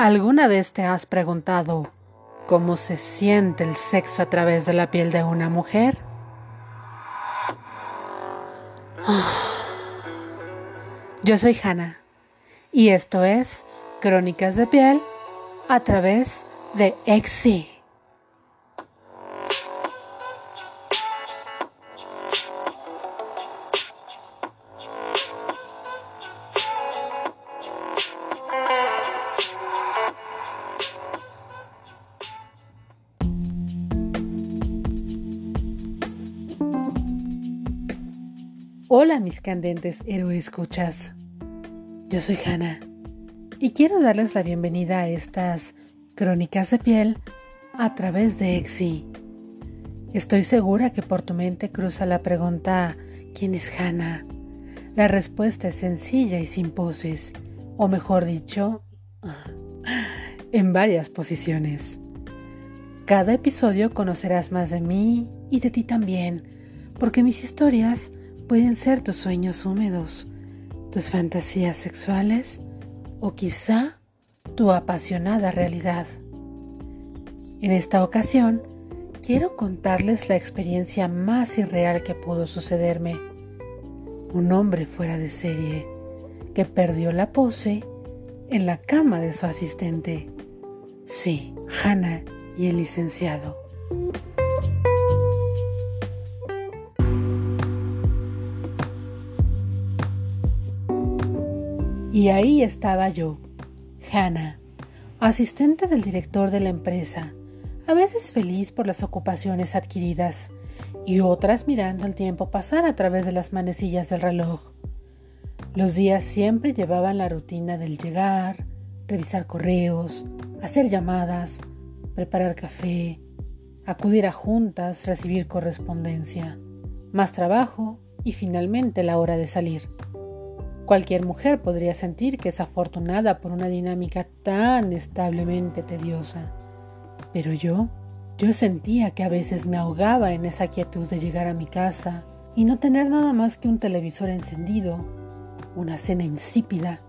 ¿Alguna vez te has preguntado cómo se siente el sexo a través de la piel de una mujer? Yo soy Hannah y esto es Crónicas de piel a través de Exi. Candentes escuchas. Yo soy Hannah y quiero darles la bienvenida a estas crónicas de piel a través de Exi. Estoy segura que por tu mente cruza la pregunta ¿quién es Hannah? La respuesta es sencilla y sin poses, o mejor dicho, en varias posiciones. Cada episodio conocerás más de mí y de ti también, porque mis historias pueden ser tus sueños húmedos, tus fantasías sexuales o quizá tu apasionada realidad. En esta ocasión, quiero contarles la experiencia más irreal que pudo sucederme. Un hombre fuera de serie que perdió la pose en la cama de su asistente. Sí, Hannah y el licenciado. Y ahí estaba yo, Hannah, asistente del director de la empresa, a veces feliz por las ocupaciones adquiridas y otras mirando el tiempo pasar a través de las manecillas del reloj. Los días siempre llevaban la rutina del llegar, revisar correos, hacer llamadas, preparar café, acudir a juntas, recibir correspondencia, más trabajo y finalmente la hora de salir. Cualquier mujer podría sentir que es afortunada por una dinámica tan establemente tediosa. Pero yo, yo sentía que a veces me ahogaba en esa quietud de llegar a mi casa y no tener nada más que un televisor encendido, una cena insípida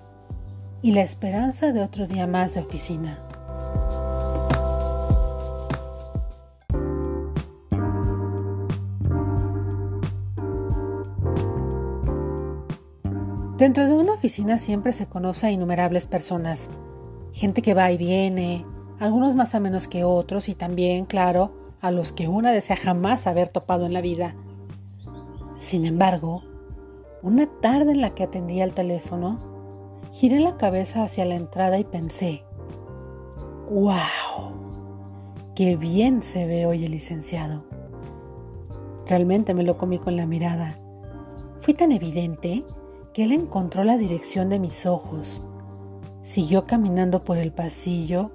y la esperanza de otro día más de oficina. Dentro de una oficina siempre se conoce a innumerables personas, gente que va y viene, algunos más a menos que otros y también, claro, a los que una desea jamás haber topado en la vida. Sin embargo, una tarde en la que atendía el teléfono, giré la cabeza hacia la entrada y pensé, ¡Wow! ¡Qué bien se ve hoy el licenciado! Realmente me lo comí con la mirada. Fui tan evidente que él encontró la dirección de mis ojos. Siguió caminando por el pasillo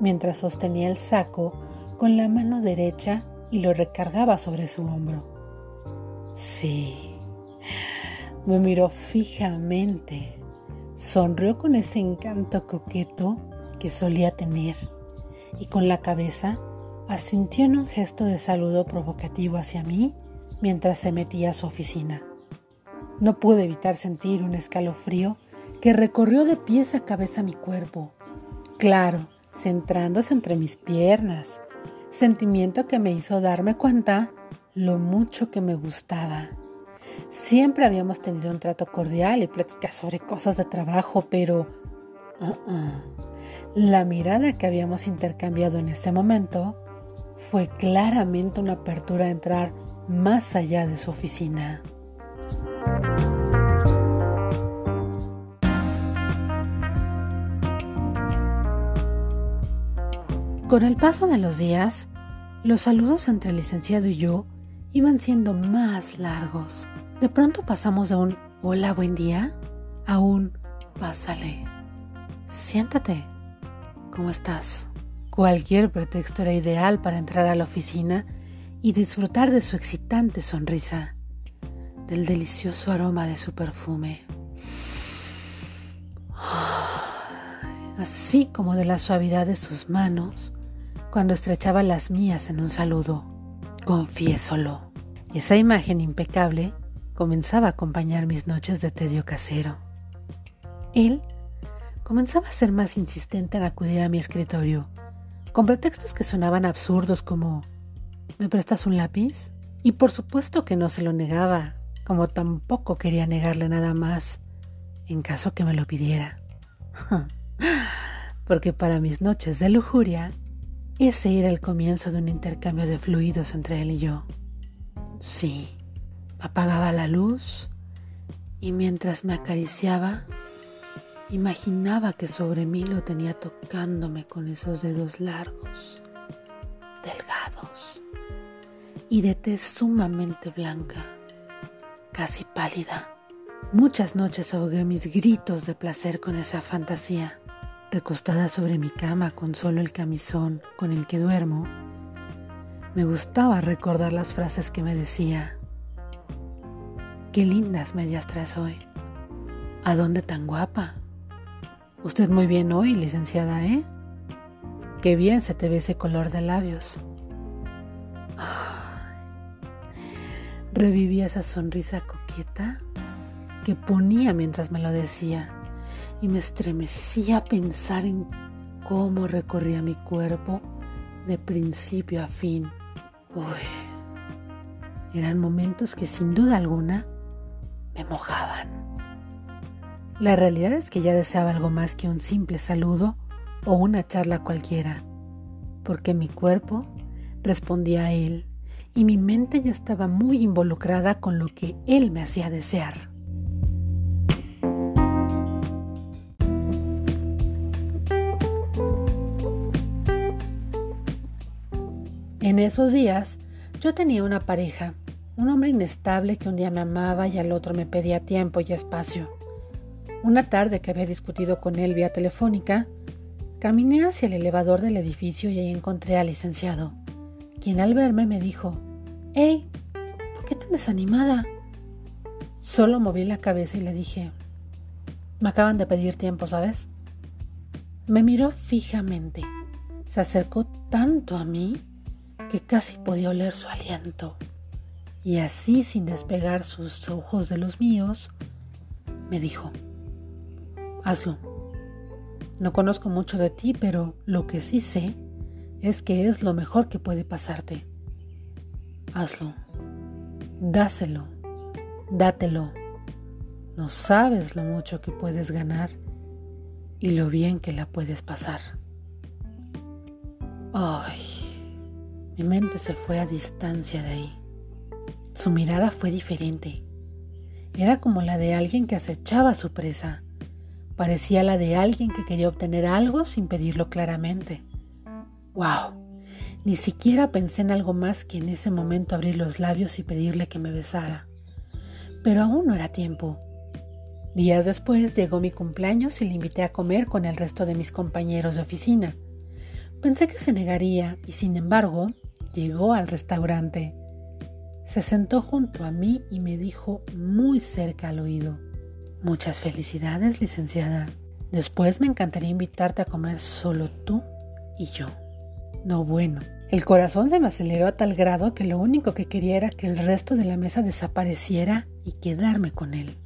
mientras sostenía el saco con la mano derecha y lo recargaba sobre su hombro. Sí, me miró fijamente, sonrió con ese encanto coqueto que solía tener y con la cabeza asintió en un gesto de saludo provocativo hacia mí mientras se metía a su oficina. No pude evitar sentir un escalofrío que recorrió de pies a cabeza mi cuerpo. Claro, centrándose entre mis piernas, sentimiento que me hizo darme cuenta lo mucho que me gustaba. Siempre habíamos tenido un trato cordial y pláticas sobre cosas de trabajo, pero uh-uh, la mirada que habíamos intercambiado en ese momento fue claramente una apertura a entrar más allá de su oficina. Con el paso de los días, los saludos entre el licenciado y yo iban siendo más largos. De pronto pasamos de un hola, buen día a un pásale. Siéntate. ¿Cómo estás? Cualquier pretexto era ideal para entrar a la oficina y disfrutar de su excitante sonrisa, del delicioso aroma de su perfume, así como de la suavidad de sus manos cuando estrechaba las mías en un saludo. Confiésolo. Esa imagen impecable comenzaba a acompañar mis noches de tedio casero. Él comenzaba a ser más insistente en acudir a mi escritorio, con pretextos que sonaban absurdos como ¿Me prestas un lápiz? Y por supuesto que no se lo negaba, como tampoco quería negarle nada más, en caso que me lo pidiera. Porque para mis noches de lujuria, ese era el comienzo de un intercambio de fluidos entre él y yo. Sí, apagaba la luz y mientras me acariciaba, imaginaba que sobre mí lo tenía tocándome con esos dedos largos, delgados y de tez sumamente blanca, casi pálida. Muchas noches ahogué mis gritos de placer con esa fantasía. Recostada sobre mi cama con solo el camisón con el que duermo, me gustaba recordar las frases que me decía. Qué lindas medias traes hoy. ¿A dónde tan guapa? Usted muy bien hoy, licenciada, ¿eh? Qué bien se te ve ese color de labios. Revivía esa sonrisa coqueta que ponía mientras me lo decía y me estremecía pensar en cómo recorría mi cuerpo de principio a fin. Uy, eran momentos que sin duda alguna me mojaban. La realidad es que ya deseaba algo más que un simple saludo o una charla cualquiera, porque mi cuerpo respondía a él y mi mente ya estaba muy involucrada con lo que él me hacía desear. En esos días yo tenía una pareja, un hombre inestable que un día me amaba y al otro me pedía tiempo y espacio. Una tarde que había discutido con él vía telefónica, caminé hacia el elevador del edificio y ahí encontré al licenciado, quien al verme me dijo, ¡Hey! ¿Por qué tan desanimada? Solo moví la cabeza y le dije, me acaban de pedir tiempo, ¿sabes? Me miró fijamente, se acercó tanto a mí que casi podía oler su aliento, y así sin despegar sus ojos de los míos, me dijo, hazlo. No conozco mucho de ti, pero lo que sí sé es que es lo mejor que puede pasarte hazlo. Dáselo, dátelo. No sabes lo mucho que puedes ganar y lo bien que la puedes pasar. Ay, mi mente se fue a distancia de ahí. Su mirada fue diferente. Era como la de alguien que acechaba a su presa. Parecía la de alguien que quería obtener algo sin pedirlo claramente. ¡Wow! Ni siquiera pensé en algo más que en ese momento abrir los labios y pedirle que me besara. Pero aún no era tiempo. Días después llegó mi cumpleaños y le invité a comer con el resto de mis compañeros de oficina. Pensé que se negaría y sin embargo llegó al restaurante. Se sentó junto a mí y me dijo muy cerca al oído, Muchas felicidades, licenciada. Después me encantaría invitarte a comer solo tú y yo. No bueno, el corazón se me aceleró a tal grado que lo único que quería era que el resto de la mesa desapareciera y quedarme con él.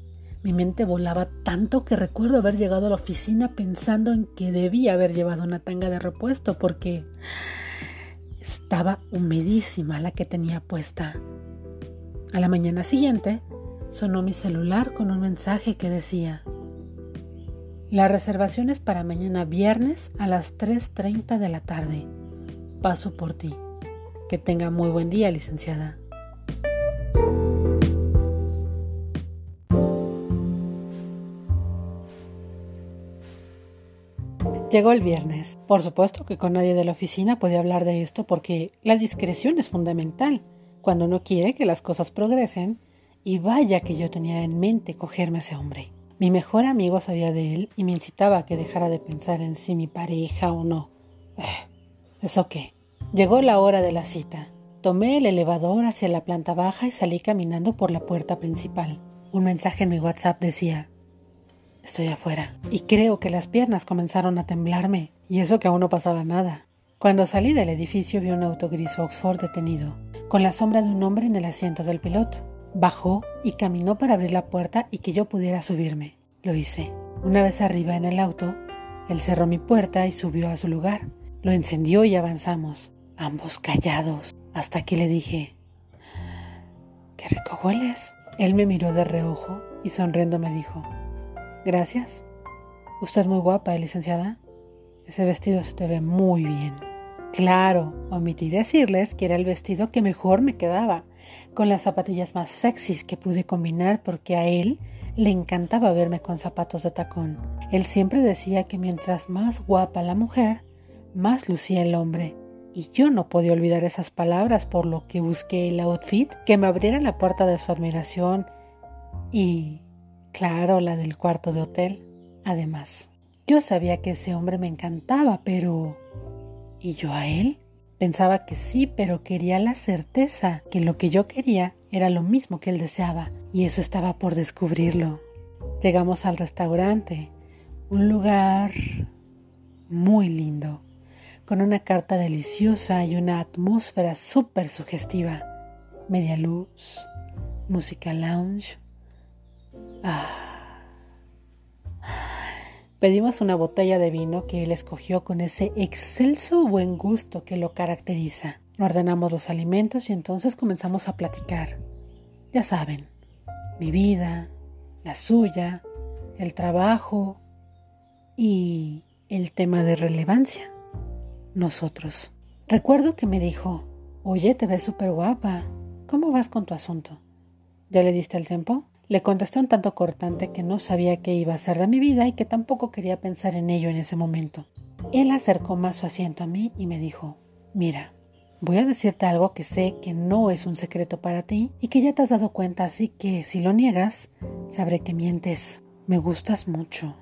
Mi mente volaba tanto que recuerdo haber llegado a la oficina pensando en que debía haber llevado una tanga de repuesto porque estaba humedísima la que tenía puesta. A la mañana siguiente sonó mi celular con un mensaje que decía, la reservación es para mañana viernes a las 3.30 de la tarde paso por ti. Que tenga muy buen día, licenciada. Llegó el viernes. Por supuesto que con nadie de la oficina podía hablar de esto porque la discreción es fundamental cuando uno quiere que las cosas progresen y vaya que yo tenía en mente cogerme a ese hombre. Mi mejor amigo sabía de él y me incitaba a que dejara de pensar en si mi pareja o no. Eh, ¿Eso qué? Llegó la hora de la cita. Tomé el elevador hacia la planta baja y salí caminando por la puerta principal. Un mensaje en mi WhatsApp decía, estoy afuera. Y creo que las piernas comenzaron a temblarme, y eso que aún no pasaba nada. Cuando salí del edificio vi un auto gris Oxford detenido, con la sombra de un hombre en el asiento del piloto. Bajó y caminó para abrir la puerta y que yo pudiera subirme. Lo hice. Una vez arriba en el auto, Él cerró mi puerta y subió a su lugar. Lo encendió y avanzamos, ambos callados, hasta que le dije, ¡Qué rico hueles! Él me miró de reojo y sonriendo me dijo, Gracias. Usted es muy guapa, licenciada. Ese vestido se te ve muy bien. Claro, omití decirles que era el vestido que mejor me quedaba, con las zapatillas más sexys que pude combinar porque a él le encantaba verme con zapatos de tacón. Él siempre decía que mientras más guapa la mujer, más lucía el hombre. Y yo no podía olvidar esas palabras por lo que busqué el outfit que me abriera la puerta de su admiración y, claro, la del cuarto de hotel. Además, yo sabía que ese hombre me encantaba, pero... ¿Y yo a él? Pensaba que sí, pero quería la certeza que lo que yo quería era lo mismo que él deseaba, y eso estaba por descubrirlo. Llegamos al restaurante, un lugar muy lindo, con una carta deliciosa y una atmósfera súper sugestiva. Media luz, música lounge. Pedimos una botella de vino que él escogió con ese excelso buen gusto que lo caracteriza. Ordenamos los alimentos y entonces comenzamos a platicar. Ya saben, mi vida, la suya, el trabajo y el tema de relevancia, nosotros. Recuerdo que me dijo, oye, te ves súper guapa, ¿cómo vas con tu asunto? ¿Ya le diste el tiempo? Le contesté un tanto cortante que no sabía qué iba a ser de mi vida y que tampoco quería pensar en ello en ese momento. Él acercó más su asiento a mí y me dijo, mira, voy a decirte algo que sé que no es un secreto para ti y que ya te has dado cuenta, así que si lo niegas, sabré que mientes. Me gustas mucho,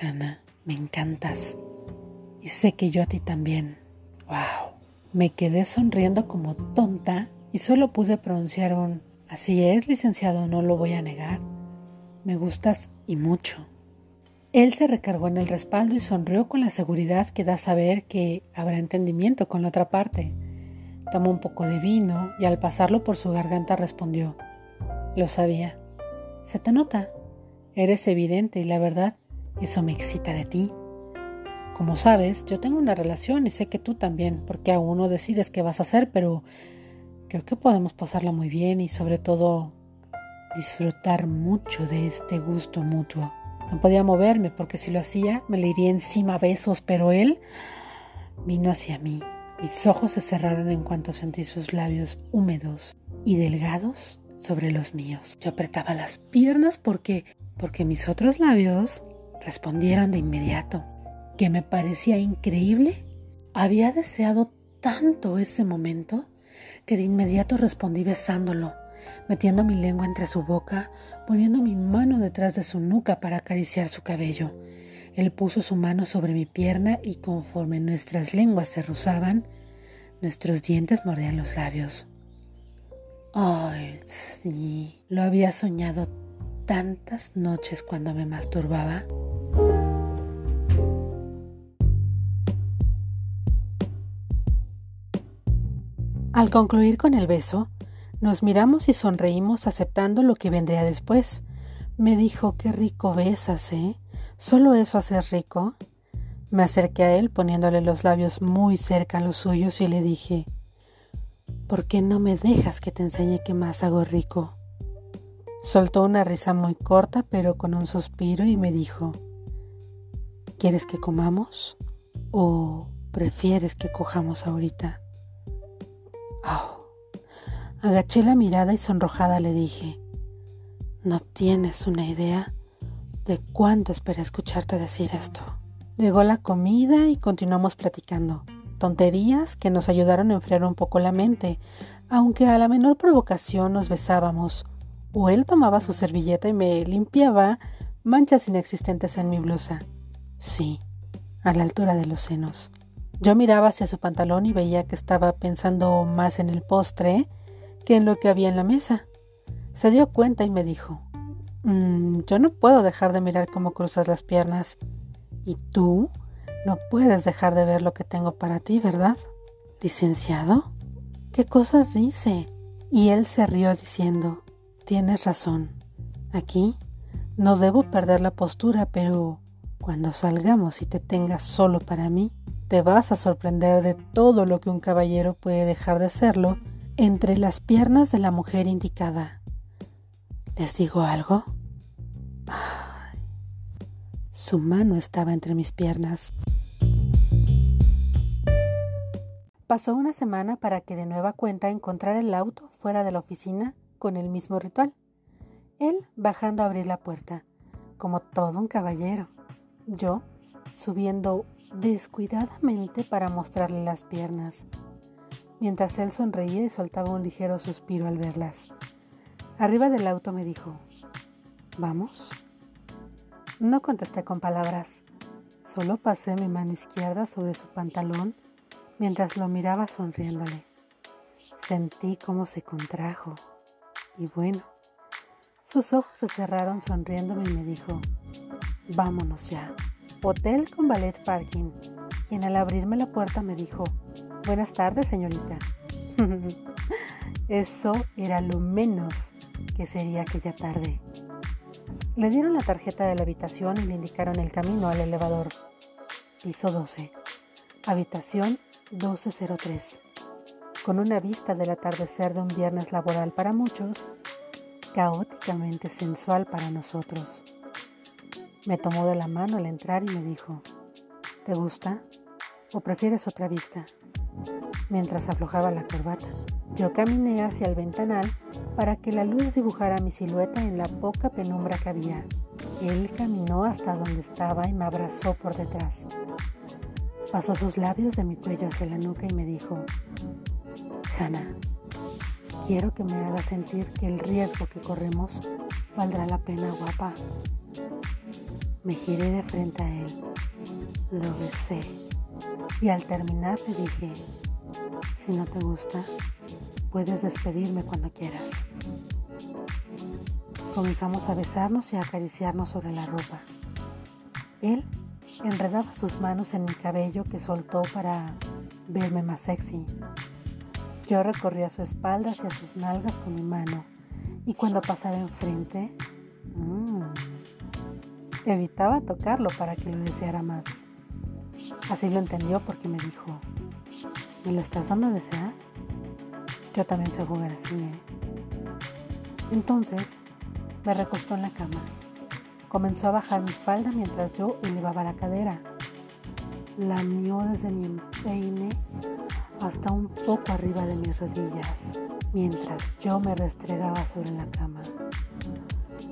Hannah, me encantas. Y sé que yo a ti también. ¡Wow! Me quedé sonriendo como tonta y solo pude pronunciar un Así es, licenciado, no lo voy a negar. Me gustas y mucho. Él se recargó en el respaldo y sonrió con la seguridad que da saber que habrá entendimiento con la otra parte. Tomó un poco de vino y al pasarlo por su garganta respondió, Lo sabía. Se te nota. Eres evidente y la verdad, eso me excita de ti. Como sabes, yo tengo una relación y sé que tú también, porque aún no decides qué vas a hacer, pero Creo que podemos pasarla muy bien y sobre todo disfrutar mucho de este gusto mutuo. No podía moverme porque si lo hacía me le iría encima a besos, pero él vino hacia mí. Mis ojos se cerraron en cuanto sentí sus labios húmedos y delgados sobre los míos. Yo apretaba las piernas porque porque mis otros labios respondieron de inmediato. Que me parecía increíble. Había deseado tanto ese momento que de inmediato respondí besándolo, metiendo mi lengua entre su boca, poniendo mi mano detrás de su nuca para acariciar su cabello. Él puso su mano sobre mi pierna y conforme nuestras lenguas se rozaban, nuestros dientes mordían los labios. Ay, sí, lo había soñado tantas noches cuando me masturbaba. Al concluir con el beso, nos miramos y sonreímos aceptando lo que vendría después. Me dijo, qué rico besas, ¿eh? ¿Solo eso haces rico? Me acerqué a él poniéndole los labios muy cerca a los suyos y le dije, ¿por qué no me dejas que te enseñe qué más hago rico? Soltó una risa muy corta pero con un suspiro y me dijo, ¿quieres que comamos? ¿O prefieres que cojamos ahorita? Agaché la mirada y sonrojada le dije, no tienes una idea de cuánto esperé escucharte decir esto. Llegó la comida y continuamos platicando. Tonterías que nos ayudaron a enfriar un poco la mente, aunque a la menor provocación nos besábamos, o él tomaba su servilleta y me limpiaba manchas inexistentes en mi blusa. Sí, a la altura de los senos. Yo miraba hacia su pantalón y veía que estaba pensando más en el postre que en lo que había en la mesa. Se dio cuenta y me dijo, mm, yo no puedo dejar de mirar cómo cruzas las piernas. Y tú no puedes dejar de ver lo que tengo para ti, ¿verdad? Licenciado, ¿qué cosas dice? Y él se rió diciendo, tienes razón. Aquí no debo perder la postura, pero Cuando salgamos y te tengas solo para mí, te vas a sorprender de todo lo que un caballero puede dejar de serlo entre las piernas de la mujer indicada. ¿Les digo algo? Su mano estaba entre mis piernas. Pasó una semana para que de nueva cuenta encontrara el auto fuera de la oficina con el mismo ritual. Él bajando a abrir la puerta, como todo un caballero. Yo subiendo descuidadamente para mostrarle las piernas, mientras él sonreía y soltaba un ligero suspiro al verlas. Arriba del auto me dijo, ¿vamos? No contesté con palabras, solo pasé mi mano izquierda sobre su pantalón mientras lo miraba sonriéndole. Sentí cómo se contrajo y bueno, sus ojos se cerraron sonriéndome y me dijo, vámonos ya. Hotel con ballet parking, quien al abrirme la puerta me dijo, buenas tardes señorita. Eso era lo menos que sería aquella tarde. Le dieron la tarjeta de la habitación y le indicaron el camino al elevador. Piso 12. Habitación 1203. Con una vista del atardecer de un viernes laboral para muchos, caóticamente sensual para nosotros. Me tomó de la mano al entrar y me dijo, ¿te gusta? ¿O prefieres otra vista? Mientras aflojaba la corbata, yo caminé hacia el ventanal para que la luz dibujara mi silueta en la poca penumbra que había. Él caminó hasta donde estaba y me abrazó por detrás. Pasó sus labios de mi cuello hacia la nuca y me dijo, Hannah, Quiero que me haga sentir que el riesgo que corremos valdrá la pena, guapa. Me giré de frente a él, lo besé y al terminar le dije, si no te gusta, puedes despedirme cuando quieras. Comenzamos a besarnos y a acariciarnos sobre la ropa. Él enredaba sus manos en mi cabello que soltó para verme más sexy. Yo recorría su espalda hacia sus nalgas con mi mano y cuando pasaba enfrente, evitaba tocarlo para que lo deseara más. Así lo entendió porque me dijo, ¿me lo estás dando a desear? Yo también sé jugar así, ¿eh? Entonces me recostó en la cama. Comenzó a bajar mi falda mientras yo elevaba la cadera. Lamió desde mi empeine hasta un poco arriba de mis rodillas, mientras yo me restregaba sobre la cama.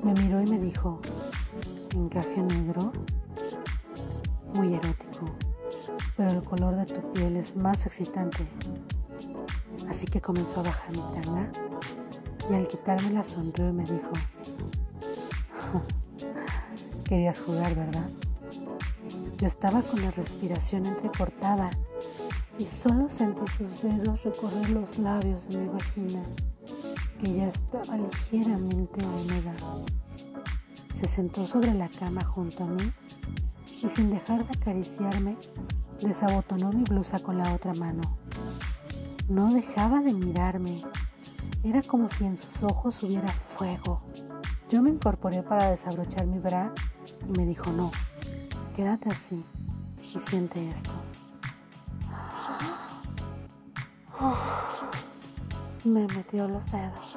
Me miró y me dijo, encaje negro, muy erótico, pero el color de tu piel es más excitante. Así que comenzó a bajar mi tanga y al quitarme la sonrió y me dijo, querías jugar, ¿verdad? Yo estaba con la respiración entrecortada y solo sentí sus dedos recorrer los labios de mi vagina, que ya estaba ligeramente húmeda. Se sentó sobre la cama junto a mí y sin dejar de acariciarme, desabotonó mi blusa con la otra mano. No dejaba de mirarme. Era como si en sus ojos hubiera fuego. Yo me incorporé para desabrochar mi bra y me dijo, no, quédate así y siente esto. me metió los dedos.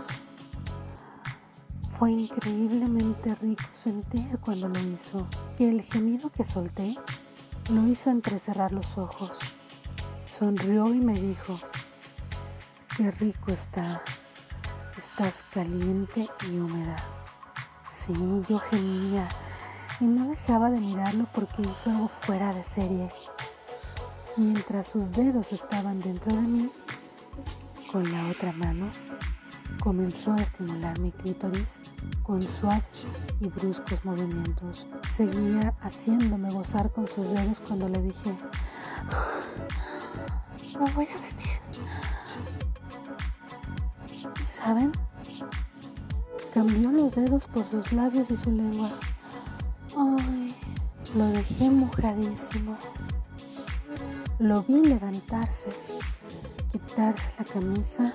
Fue increíblemente rico sentir cuando lo hizo, que el gemido que solté lo hizo entrecerrar los ojos. Sonrió y me dijo, qué rico está, estás caliente y húmeda. Sí, yo gemía y no dejaba de mirarlo porque hizo algo fuera de serie. Mientras sus dedos estaban dentro de mí, con la otra mano comenzó a estimular mi clítoris con suaves y bruscos movimientos. Seguía haciéndome gozar con sus dedos cuando le dije, me voy a venir. ¿Y saben? Cambió los dedos por sus labios y su lengua. Ay, lo dejé mojadísimo. Lo vi levantarse, quitarse la camisa,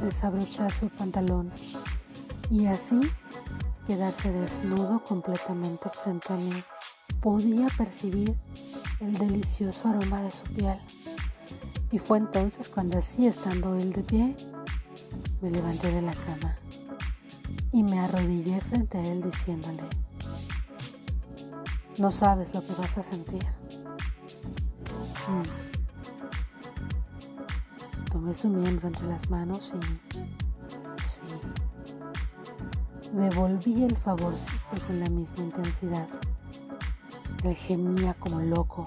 desabrochar su pantalón y así quedarse desnudo completamente frente a mí. podía percibir el delicioso aroma de su piel. Y fue entonces cuando así, estando él de pie, me levanté de la cama y me arrodillé frente a él diciéndole, no sabes lo que vas a sentir. Mm. Tomé su miembro entre las manos y sí, devolví el favorcito con la misma intensidad. Él gemía como loco,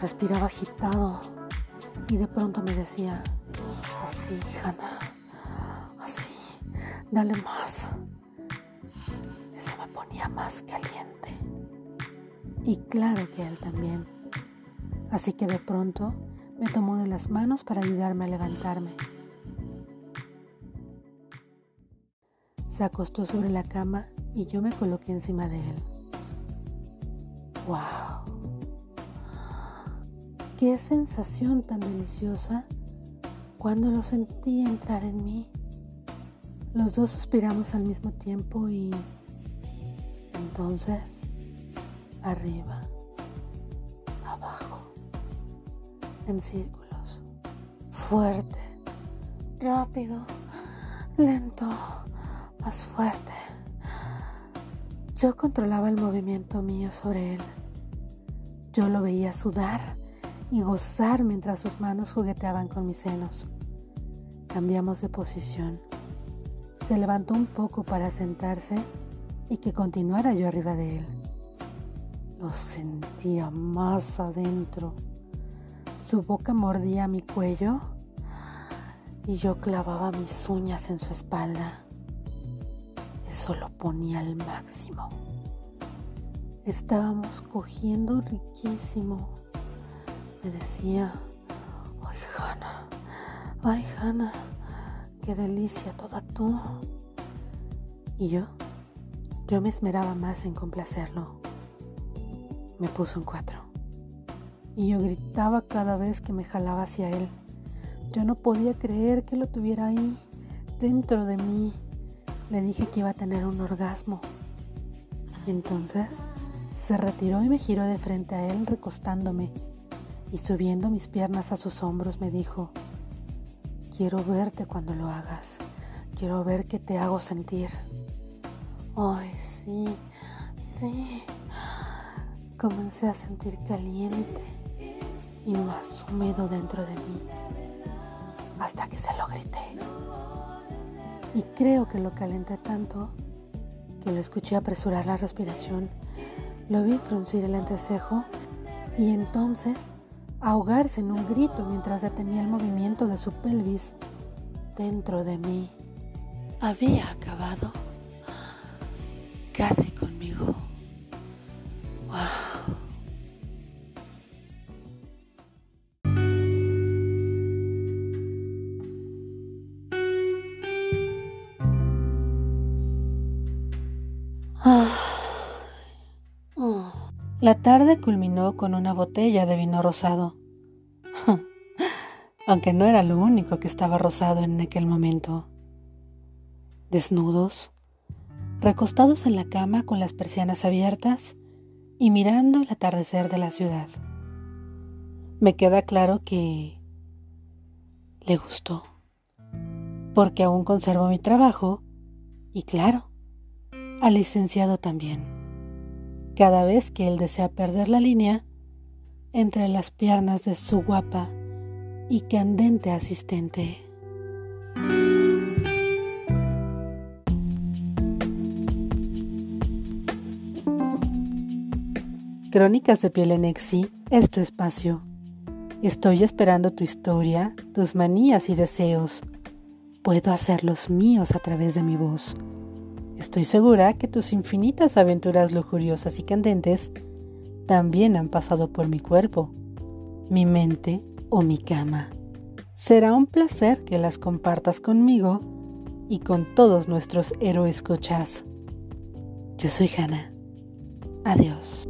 respiraba agitado y de pronto me decía, así, Hannah, así, dale más. Eso me ponía más caliente. Y claro que él también. Así que de pronto me tomó de las manos para ayudarme a levantarme. Se acostó sobre la cama y yo me coloqué encima de él. ¡Wow! ¡Qué sensación tan deliciosa cuando lo sentí entrar en mí! Los dos suspiramos al mismo tiempo y entonces arriba, en círculos, fuerte, rápido, lento, más fuerte. Yo controlaba el movimiento mío sobre él. Yo lo veía sudar y gozar mientras sus manos jugueteaban con mis senos. Cambiamos de posición. Se levantó un poco para sentarse y que continuara yo arriba de él. Lo sentía más adentro. Su boca mordía mi cuello y yo clavaba mis uñas en su espalda. Eso lo ponía al máximo. Estábamos cogiendo riquísimo. Me decía, ay Hanna, ay Hanna, qué delicia toda tú. Y yo, yo me esmeraba más en complacerlo. Me puso en cuatro. Y yo gritaba cada vez que me jalaba hacia él. Yo no podía creer que lo tuviera ahí, dentro de mí le dije que iba a tener un orgasmo. Entonces se retiró y me giró de frente a él recostándome y subiendo mis piernas a sus hombros me dijo, quiero verte cuando lo hagas, quiero ver qué te hago sentir. Ay, sí, sí. Comencé a sentir caliente y más húmedo dentro de mí, hasta que se lo grité. Y creo que lo calenté tanto que lo escuché apresurar la respiración, lo vi fruncir el entrecejo y entonces ahogarse en un grito mientras detenía el movimiento de su pelvis dentro de mí. Había acabado La tarde culminó con una botella de vino rosado, aunque no era lo único que estaba rosado en aquel momento. Desnudos, recostados en la cama con las persianas abiertas y mirando el atardecer de la ciudad. Me queda claro que le gustó, porque aún conservo mi trabajo y claro, al licenciado también cada vez que él desea perder la línea entre las piernas de su guapa y candente asistente. Crónicas de Piel en Exi es tu espacio. Estoy esperando tu historia, tus manías y deseos. Puedo hacerlos míos a través de mi voz Estoy segura que tus infinitas aventuras lujuriosas y candentes también han pasado por mi cuerpo, mi mente o mi cama. Será un placer que las compartas conmigo y con todos nuestros héroes cochas. Yo soy Hannah. Adiós.